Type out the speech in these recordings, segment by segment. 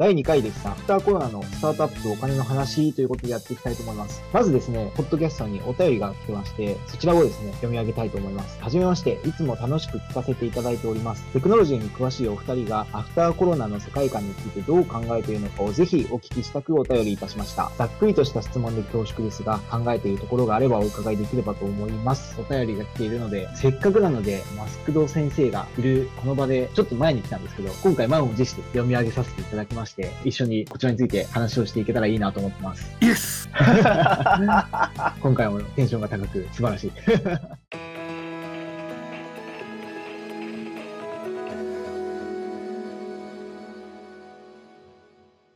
第2回です。アフターコロナのスタートアップとお金の話ということでやっていきたいと思います。まずですね、ポッドキャストにお便りが来てまして、そちらをですね、読み上げたいと思います。はじめまして、いつも楽しく聞かせていただいております。テクノロジーに詳しいお二人が、アフターコロナの世界観についてどう考えているのかをぜひお聞きしたくお便りいたしました。ざっくりとした質問で恐縮ですが、考えているところがあればお伺いできればと思います。お便りが来ているので、せっかくなので、マスクド先生がいるこの場で、ちょっと前に来たんですけど、今回満を持して読み上げさせていただきましたて、一緒にこちらについて話をしていけたらいいなと思ってます。イエス 今回もテンションが高く素晴らしい。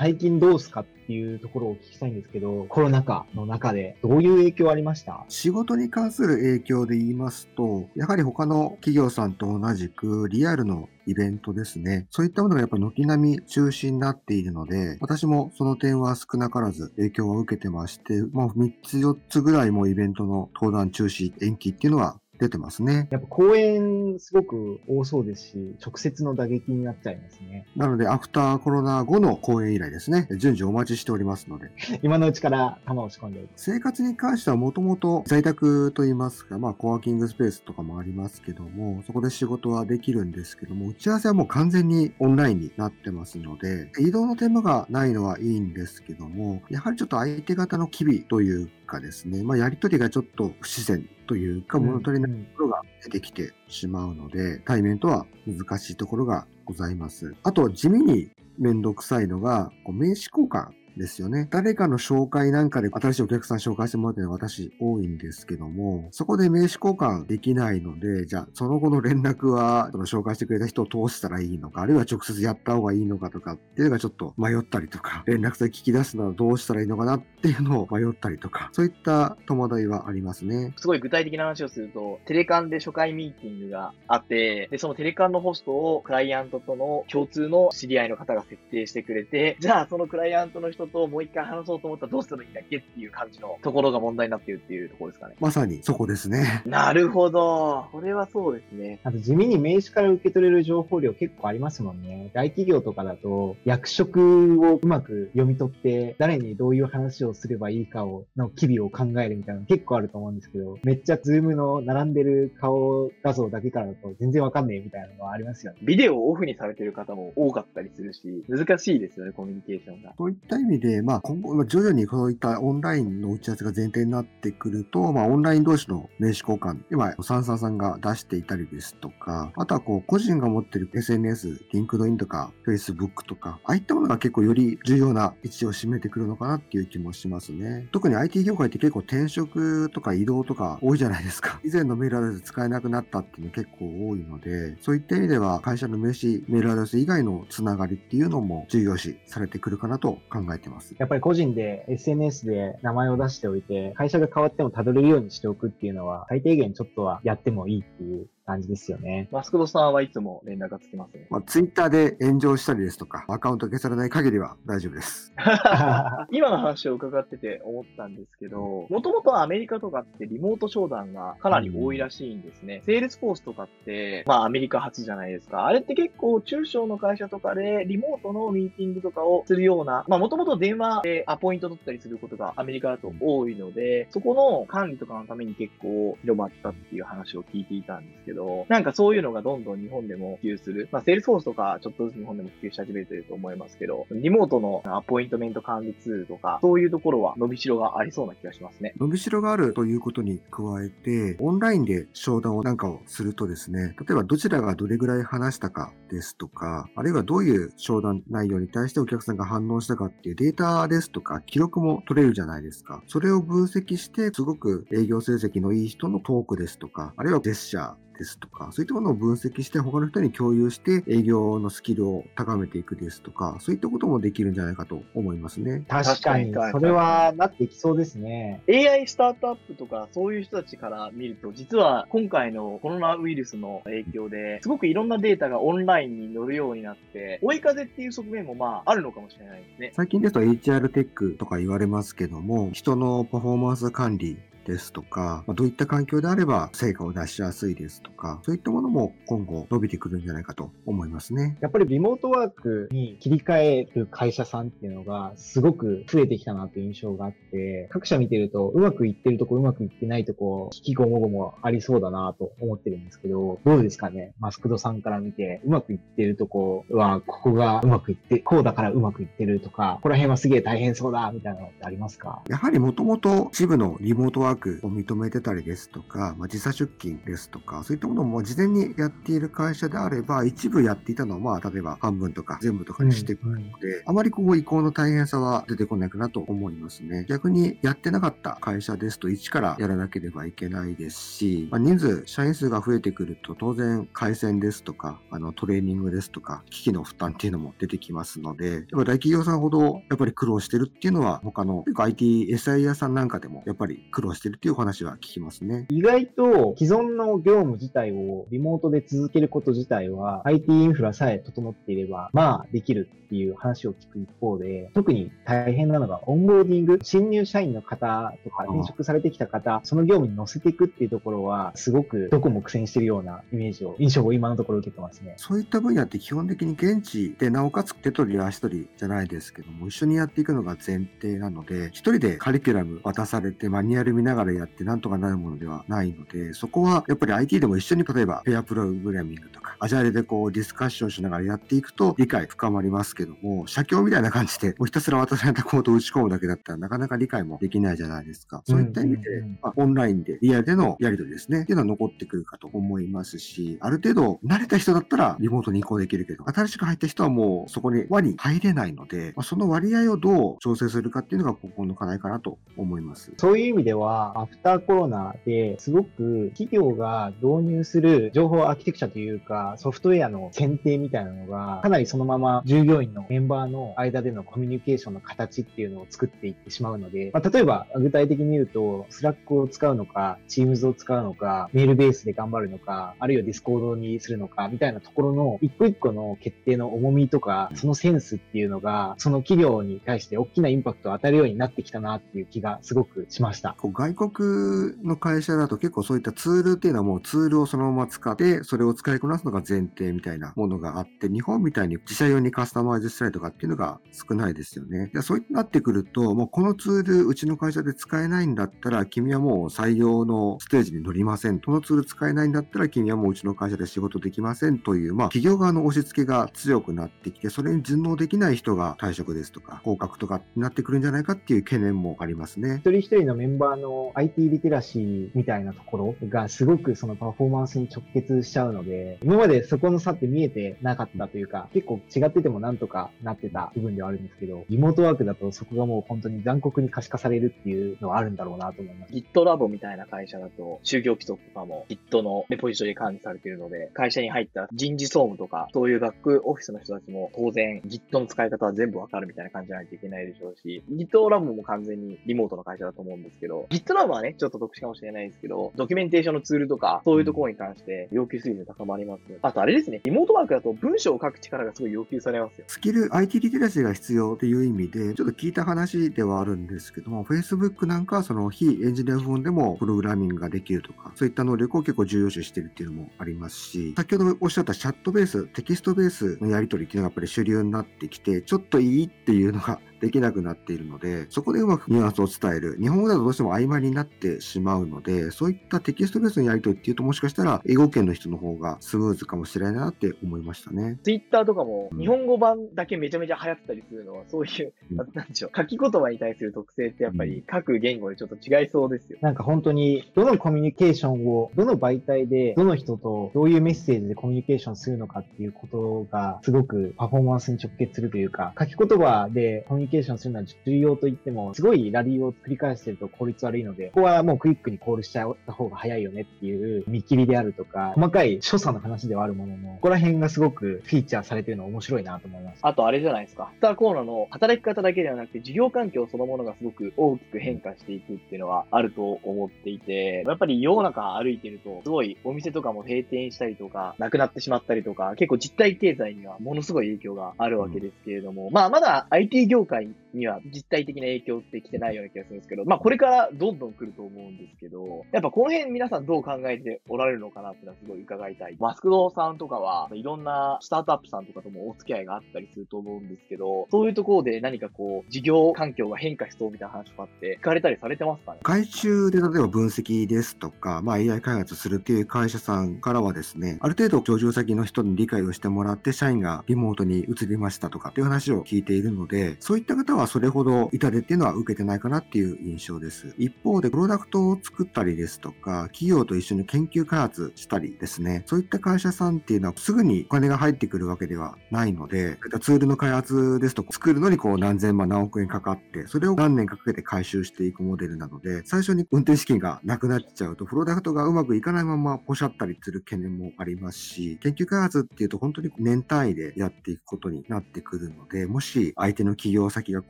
最近どうすかっていうところを聞きたいんですけど、コロナ禍の中でどういう影響ありました？仕事に関する影響で言いますと、やはり他の企業さんと同じくリアルのイベントですね。そういったものがやっぱ軒並み中止になっているので、私もその点は少なからず影響を受けてまして、まあ3つ4つぐらいもイベントの登壇中止、延期っていうのは出てますね。やっぱ公演すごく多そうですし、直接の打撃になっちゃいますね。なので、アフターコロナ後の公演以来ですね、順次お待ちしておりますので、今のうちから玉を仕込んでおいて。生活に関してはもともと在宅といいますか、まあ、コワーキングスペースとかもありますけども、そこで仕事はできるんですけども、打ち合わせはもう完全にオンラインになってますので、移動の手間がないのはいいんですけども、やはりちょっと相手方の機微というかですね、まあ、やりとりがちょっと不自然というか、物足りないところが出てきてしまうので、対面とは難しいところがございます。あと、地味にめんどくさいのが、こう名刺交換ですよね。誰かの紹介なんかで新しいお客さん紹介してもらってるのは私多いんですけども、そこで名刺交換できないので、じゃあその後の連絡はその紹介してくれた人を通したらいいのか、あるいは直接やった方がいいのかとかっていうのがちょっと迷ったりとか、連絡先聞き出すのはどうしたらいいのかなっていうのを迷ったりとか、そういった戸惑いはありますね。すごい具体的な話をすると、テレカンで初回ミーティングがあって、で、そのテレカンのホストをクライアントとの共通の知り合いの方が設定してくれて、じゃあそのクライアントの人ともう一回話そうと思ったらどうすればいいんだっけっていう感じのところが問題になっているっていうところですかね。まさにそこですね。なるほど。これはそうですね。あと地味に名刺から受け取れる情報量結構ありますもんね。大企業とかだと役職をうまく読み取って誰にどういう話をすればいいかをの機微を考えるみたいなの結構あると思うんですけど、めっちゃ Zoom の並んでる顔画像だけからだと全然わかんねえみたいなのはありますよね。ビデオをオフにされてる方も多かったりするし、難しいですよね、コミュニケーションが。そういった意味で、まあ、今後、徐々にそういったオンラインの打ち合わせが前提になってくると、まあ、オンライン同士の名刺交換、今、 Sansan さんが出していたりですとか、あとはこう、個人が持ってる SNS、LinkedIn とか、Facebook とか、ああいったものが結構より重要な位置を占めてくるのかなっていう気もしますね。特に IT 業界って結構転職とか移動とか多いじゃないですか。以前のメールアドレス使えなくなったっていうの結構多いので、そういった意味では会社の名刺、メールアドレス以外のつながりっていうのも重要視されてくるかなと考えてます。やっぱり個人で SNS で名前を出しておいて、会社が変わってもたどれるようにしておくっていうのは、最低限ちょっとはやってもいいっていう感じですよね。マスクドさんはいつも連絡がつきますね。まあ、ツイッターで炎上したりですとか、アカウント消されない限りは大丈夫です。今の話を伺ってて思ったんですけど、もともとアメリカとかってリモート商談がかなり多いらしいんですね。セールスフォースとかって、まあアメリカ発じゃないですか。あれって結構中小の会社とかでリモートのミーティングとかをするような、まあもともと電話でアポイント取ったりすることがアメリカだと多いので、そこの管理とかのために結構広まったっていう話を聞いていたんですけど、なんかそういうのがどんどん日本でも普及する。まあセールスフォースとかちょっとずつ日本でも普及し始めてると思いますけど、リモートのアポイントメント管理ツールとか、そういうところは伸びしろがありそうな気がしますね。伸びしろがあるということに加えて、オンラインで商談をなんかをするとですね、例えばどちらがどれぐらい話したかですとか、あるいはどういう商談内容に対してお客さんが反応したかっていうデータですとか、記録も取れるじゃないですか。それを分析して、すごく営業成績のいい人のトークですとか、あるいはジェスチャー、ですとか、そういったものを分析して他の人に共有して営業のスキルを高めていくですとか、そういったこともできるんじゃないかと思いますね。確かに、それはなっていきそうですね。AI スタートアップとかそういう人たちから見ると、実は今回のコロナウイルスの影響で、すごくいろんなデータがオンラインに乗るようになって、追い風っていう側面もまああるのかもしれないですね。最近ですと HR テックとか言われますけども、人のパフォーマンス管理ですとか、まあ、どういった環境であれば成果を出しやすいですとか、そういったものも今後伸びてくるんじゃないかと思いますね。やっぱりリモートワークに切り替える会社さんっていうのがすごく増えてきたなという印象があって、各社見てるとうまくいってるとこうまくいってないとこ、引きごもごもありそうだなと思ってるんですけど、どうですかね？マスクドさんから見て、うまくいってるとこは、ここがうまくいって、こうだからうまくいってるとか、ここら辺はすげえ大変そうだみたいなのってありますか？やはりもともと一部のリモートワークを認めてたりですとか、まあ、時差出勤ですとか、そういったものも事前にやっている会社であれば、一部やっていたのは、まあ、例えば半分とか全部とかにしてくるので、うんうん、あまりこう移行の大変さは出てこないかなと思いますね。逆にやってなかった会社ですと、一からやらなければいけないですし、まあ、人数、社員数が増えてくると、当然、回線ですとか、あの、トレーニングですとか、機器の負担っていうのも出てきますので、やっぱ大企業さんほど、やっぱり苦労してるっていうのは、他の、IT、SIR さんなんかでも、やっぱり苦労してるっていうお話は聞きますね。意外と、既存の業務自体をリモートで続けること自体は IT インフラさえ整っていれば、まあできるっていう話を聞く一方で、特に大変なのがオンボーディング、新入社員の方とか転職されてきた方、その業務に乗せていくっていうところは、すごくどこも苦戦してるようなイメージを、印象を今のところ受けてますね。そういった分野って基本的に現地で、なおかつ手取り足取りじゃないですけども、一緒にやっていくのが前提なので、一人でカリキュラム渡されてマニュアル見ながらやってなんとかなるものではないので、そこはやっぱり IT でも一緒に例えばペアプログラミングとか、アジャイルでこうディスカッションしながらやっていくと理解深まりますけども、写経みたいな感じで、もうひたすら渡されたコードを打ち込むだけだったらなかなか理解もできないじゃないですか。そういった意味で、まあ、オンラインでリアルでのやり取りですね、っていうのは残ってくるかと思いますし、ある程度慣れた人だったらリモートに移行できるけど、新しく入った人はもうそこに輪に入れないので、まあ、その割合をどう調整するかっていうのがここの課題かなと思います。そういう意味では、アフターコロナですごく企業が導入する情報アーキテクチャというか、ソフトウェアの選定みたいなのが、かなりそのまま従業員のメンバーの間でのコミュニケーションの形っていうのを作っていってしまうので、まあ、例えば具体的に言うと、 Slack を使うのか、Teams を使うのか、メールベースで頑張るのか、あるいは Discord にするのか、みたいなところの一個一個の決定の重みとか、そのセンスっていうのが、その企業に対して大きなインパクトを与えるようになってきたなっていう気がすごくしました。外国の会社だと結構そういったツールっていうのはもうツールをそのまま使って、それを使いこなすのが前提みたいなものがあって、日本みたいに自社用にカスタマイズしたりとかっていうのが少ないですよね。そういなってくると、もうこのツールうちの会社で使えないんだったら、君はもう採用のステージに乗りません。このツール使えないんだったら、君はもううちの会社で仕事できませんという、まあ企業側の押し付けが強くなってきて、それに順応できない人が退職ですとか、降格とかになってくるんじゃないかっていう懸念もありますね。一人一人のメンバーの IT リテラシーみたいなところがすごくそのパフォーマンスに直結しちゃうので、今までそこの差って見えてなかったというか、結構違っててもなんとかなってた部分ではあるんですけど、リモートワークだとそこがもう本当に残酷に可視化されるっていうのはあるんだろうなと思います。GitLab みたいな会社だと、就業規則とかも Git のレポジトリ管理されているので、会社に入った人事総務とか、そういう学区オフィスの人たちも当然 Git の使い方は全部わかるみたいな感じじゃないといけないでしょうし、GitLab も完全にリモートの会社だと思うんですけど、GitLab はね、ちょっと特殊かもしれないですけど、ドキュメンテーションのツールとか、そういうところに関して要求水準高まります。あとあれですね、リモートワークだと文章を書く力がすごい要求されますよ。スキル、IT リテラシーが必要っていう意味で、ちょっと聞いた話ではあるんですけども、Facebook なんかはその非エンジニア部門でもプログラミングができるとか、そういった能力を結構重要視してるっていうのもありますし、先ほどおっしゃったチャットベース、テキストベースのやり取りっていうのがやっぱり主流になってきて、ちょっといいっていうのができなくなっているので、そこでうまくニュアンスを伝える。日本語だとどうしても曖昧になってしまうので、そういったテキストベースのやり取りっていうともしかしたら英語圏の人の方がスムーズかもしれないなって思いましたね。ツイッターとかも日本語版だけめちゃめちゃ流行ったりするのは、そういう、うん、なんでしょう、書き言葉に対する特性ってやっぱり各言語でちょっと違いそうですよ。なんか本当に、どのコミュニケーションを、どの媒体で、どの人とどういうメッセージでコミュニケーションするのかっていうことが、すごくパフォーマンスに直結するというか、書き言葉でコミュニケーションするのは重要と言っても、すごいラリーを繰り返してると効率悪いので、ここはもうクイックにコールしちゃった方が早いよねっていう見切りであるとか、細かい所作の話ではあるものの、ここら辺がすごくフィーチャーされてるの面白いなと思います。あとあれじゃないですか。スターコーナーの働き方だけではなくて、事業環境そのものがすごく大きく変化していくっていうのはあると思っていて、やっぱり世の中歩いてると、すごいお店とかも閉店したりとか、なくなってしまったりとか、結構実体経済にはものすごい影響があるわけですけれども、まあまだ IT 業界 bye. には実体的な影響って来てないような気がするんですけど、まあこれからどんどん来ると思うんですけど、やっぱこの辺皆さんどう考えておられるのかなっていうのはすごい伺いたい。マスクドさんとかはいろんなスタートアップさんとかともお付き合いがあったりすると思うんですけど、そういうところで何かこう、事業環境が変化しそうみたいな話とかって聞かれたりされてますかね？外注で例えば分析ですとか、まあ、AI 開発するっていう会社さんからはですね、ある程度上場先の人に理解をしてもらって、社員がリモートに移りましたとかっていう話を聞いているので、そういった方はそれほど痛手っていうのは受けてないかなっていう印象です。一方で、プロダクトを作ったりですとか、企業と一緒に研究開発したりですね、そういった会社さんっていうのはすぐにお金が入ってくるわけではないので、ツールの開発ですとか、作るのにこう何千万何億円かかって、それを何年かけて回収していくモデルなので、最初に運転資金がなくなっちゃうと、プロダクトがうまくいかないままポシャったりする懸念もありますし、研究開発っていうと本当に年単位でやっていくことになってくるので、もし相手の企業先が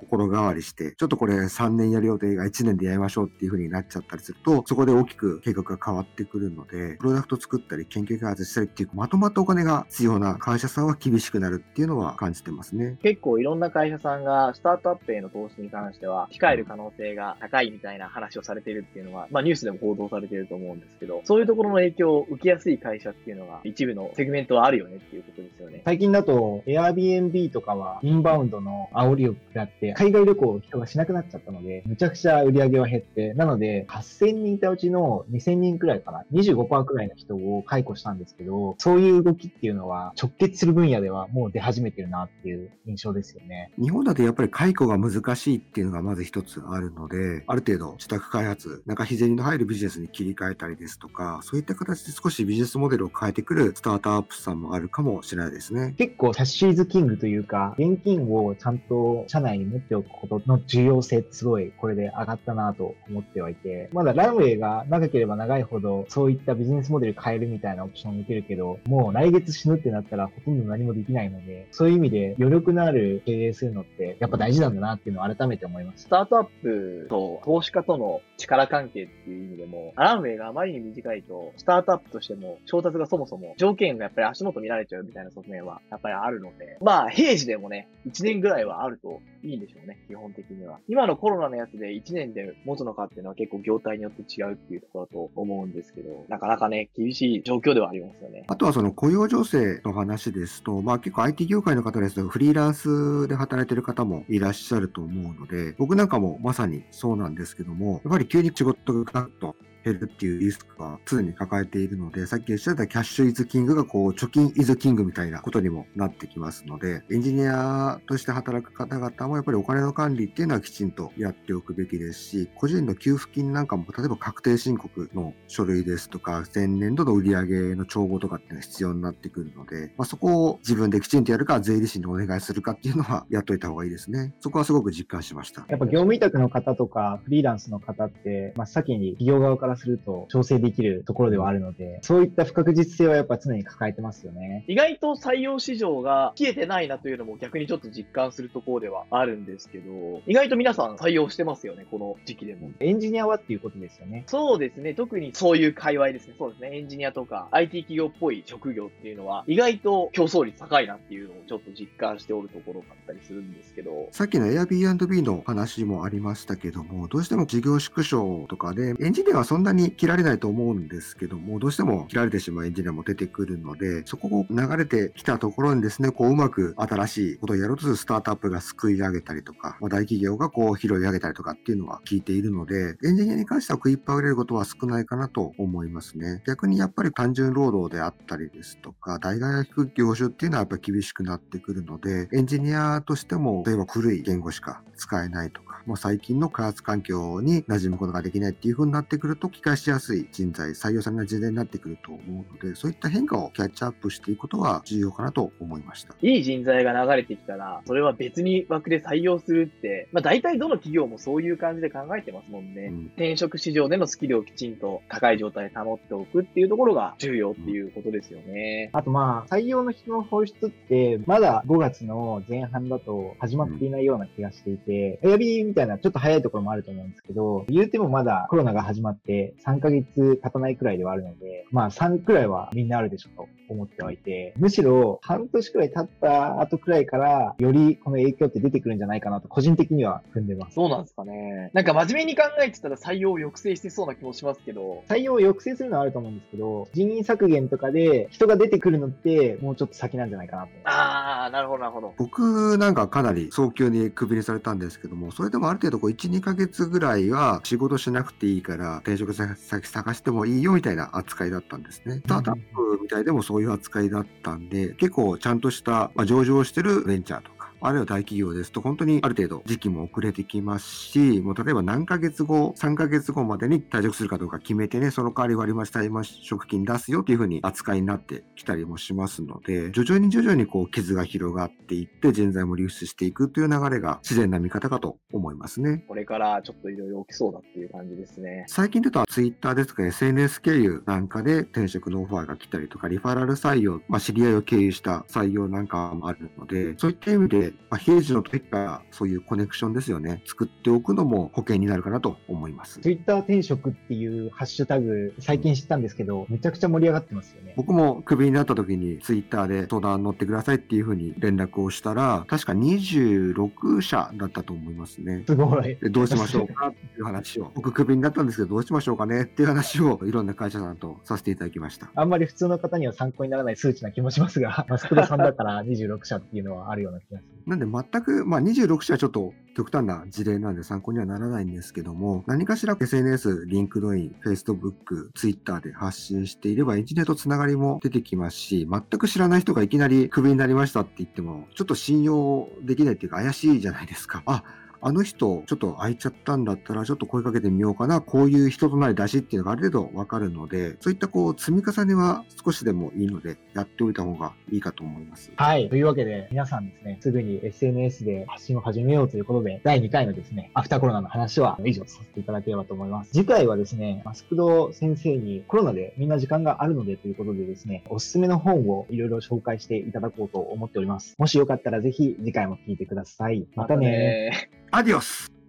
心変わりして、ちょっとこれ3年やる予定が1年でやりましょうっていう風になっちゃったりすると、そこで大きく計画が変わってくるので、プロダクト作ったり研究開発したりっていうまとまったお金が必要な会社さんは厳しくなるっていうのは感じてますね。結構いろんな会社さんがスタートアップへの投資に関しては控える可能性が高いみたいな話をされているっていうのは、まあニュースでも報道されていると思うんですけど、そういうところの影響を受けやすい会社っていうのが一部のセグメントはあるよねっていうことですよね。最近だと Airbnb とかはインバウンドの煽りを食らって海外旅行を人がしなくなっちゃったので、むちゃくちゃ売り上げは減って、なので8000人いたうちの2000人くらいかな、25%くらいの人を解雇したんですけど、そういう動きっていうのは直結する分野ではもう出始めてるなっていう印象ですよね。日本だとやっぱり解雇が難しいっていうのがまず一つあるので、ある程度自宅開発、中日銭の入るビジネスに切り替えたりですとか、そういった形で少しビジネスモデルを変えてくるスタートアップさんもあるかもしれないですね。結構キャッシュイズキングというか、現金をちゃんと社内に持っておくことの重要性ってすごいこれで上がったなと思ってはいて、まだランウェイが長ければ長いほどそういったビジネスモデル変えるみたいなオプションを受けるけど、もう来月死ぬってなったらほとんど何もできないので、そういう意味で余力のある経営するのってやっぱ大事なんだなっていうのを改めて思いました。スタートアップと投資家との力関係っていう意味でも、ランウェイがあまりに短いと、スタートアップとしても調達がそもそも条件がやっぱり足元見られちゃうみたいな側面はやっぱりあるので、まあ平時でもね、1年ぐらいはあるといいんでしょうね、基本的には。今のコロナのやつで1年で持つのかっていうのは結構業態によって違うっていうところだと思うんですけど、なかなかね、厳しい状況ではありますよね。あとはその雇用情勢の話ですと、まあ結構 IT 業界の方ですとフリーランスで働いてる方もいらっしゃると思うので、僕なんかもまさにそうなんですけども、やっぱり急に仕事がガッと減るっていうリスクは常に抱えているので、さっきおっしゃったキャッシュイズキングがこう貯金イズキングみたいなことにもなってきますので、エンジニアとして働く方々もやっぱりお金の管理っていうのはきちんとやっておくべきですし、個人の給付金なんかも例えば確定申告の書類ですとか、前年度の売上の帳簿とかっていうのが必要になってくるので、まあ、そこを自分できちんとやるか、税理士にお願いするかっていうのはやっといた方がいいですね。そこはすごく実感しました。やっぱ業務委託の方とか、フリーランスの方って、まあ、先に企業側からすると調整できるところではあるので、そういった不確実性はやっぱ常に抱えてますよね。意外と採用市場が消えてないなというのも逆にちょっと実感するところではあるんですけど、意外と皆さん採用してますよね、この時期でも。エンジニアはっていうことですよね。そうですね。特にそういう界隈ですね。そうですね。エンジニアとか IT 企業っぽい職業っていうのは意外と競争率高いなっていうのをちょっと実感しておるところだったりするんですけど。さっきの Airbnb の話もありましたけども、どうしても事業縮小とかでエンジニアはそんんなに切られないと思うんですけども、どうしても切られてしまうエンジニアも出てくるので、そこを流れてきたところにですね、こううまく新しいことをやろうとするスタートアップが救い上げたりとか、まあ、大企業がこう拾い上げたりとかっていうのは聞いているので、エンジニアに関しては食いっぱぐれることは少ないかなと思いますね。逆にやっぱり単純労働であったりですとか、代替が引く業種っていうのはやっぱり厳しくなってくるので、エンジニアとしても、例えば古い言語しか使えないとか、もう最近の開発環境に馴染むことができないっていう風になってくると、機械しやすい人材、採用されない人材になってくると思うので、そういった変化をキャッチアップしていくことは重要かなと思いました。いい人材が流れてきたら、それは別に枠で採用するって、まあ大体どの企業もそういう感じで考えてますもんね。うん、転職市場でのスキルをきちんと高い状態で保っておくっていうところが重要っていうことですよね。うん、あとまあ、採用の人の放出って、まだ5月の前半だと始まっていないような気がしていて、うん、みたいなちょっと早いところもあると思うんですけど、言うてもまだコロナが始まって3ヶ月経たないくらいではあるので、まあ3くらいはみんなあるでしょと思ってはいて、むしろ半年くらい経った後くらいから、よりこの影響って出てくるんじゃないかなと、個人的には踏んでます。そうなんですかね。なんか真面目に考えてたら採用を抑制してそうな気もしますけど。採用を抑制するのはあると思うんですけど、人員削減とかで人が出てくるのって、もうちょっと先なんじゃないかなと。ああ、なるほど、なるほど。僕なんかかなり早急にクビにされたんですけども、それでもある程度こう1、2ヶ月ぐらいは仕事しなくていいから転職先探してもいいよみたいな扱いだったんですね。スタートアップみたいでもそういう扱いだったんで、結構ちゃんとした、まあ、上場してるベンチャーとか、あるいは大企業ですと、本当にある程度時期も遅れてきますし、もう例えば何ヶ月後、3ヶ月後までに退職するかどうか決めてね、その代わり割増退職金出すよというふうに扱いになってきたりもしますので、徐々に徐々にこう傷が広がっていって、人材も流出していくという流れが自然な見方かと思いますね。これからちょっといろいろ起きそうだっていう感じですね。最近で言うと Twitter ですとか SNS 経由なんかで転職のオファーが来たりとか、リファラル採用、まあ、知り合いを経由した採用なんかもあるので、そういった意味で、まあ、平時の時からそういうコネクションですよね、作っておくのも保険になるかなと思います。Twitter 転職っていうハッシュタグ、最近知ったんですけど、めちゃくちゃ盛り上がってますよね。僕もクビになった時に Twitter で相談乗ってくださいっていうふうに連絡をしたら、確か26社だったと思いますね。すごい。でどうしましょうかっていう話を、僕クビになったんですけど、どうしましょうかねっていう話をいろんな会社さんとさせていただきました。あんまり普通の方には参考にならない数値な気もしますが、マスクドさんだから26社っていうのはあるような気がする。なんで全く、まあ26社はちょっと極端な事例なんで参考にはならないんですけども、何かしら SNS、 LinkedIn、Facebook、Twitter で発信していればエンジニアとつながりも出てきますし、全く知らない人がいきなりクビになりましたって言っても、ちょっと信用できないっていうか怪しいじゃないですか。あ、あの人、ちょっと空いちゃったんだったら、ちょっと声かけてみようかな。こういう人となり出しっていうのがある程度わかるので、そういったこう、積み重ねは少しでもいいので、やっておいた方がいいかと思います。はい。というわけで、皆さんですね、すぐに SNS で発信を始めようということで、第2回のですね、アフターコロナの話は以上させていただければと思います。次回はですね、マスクド先生にコロナでみんな時間があるのでということでですね、おすすめの本をいろいろ紹介していただこうと思っております。もしよかったらぜひ次回も聞いてください。またね。アディオス。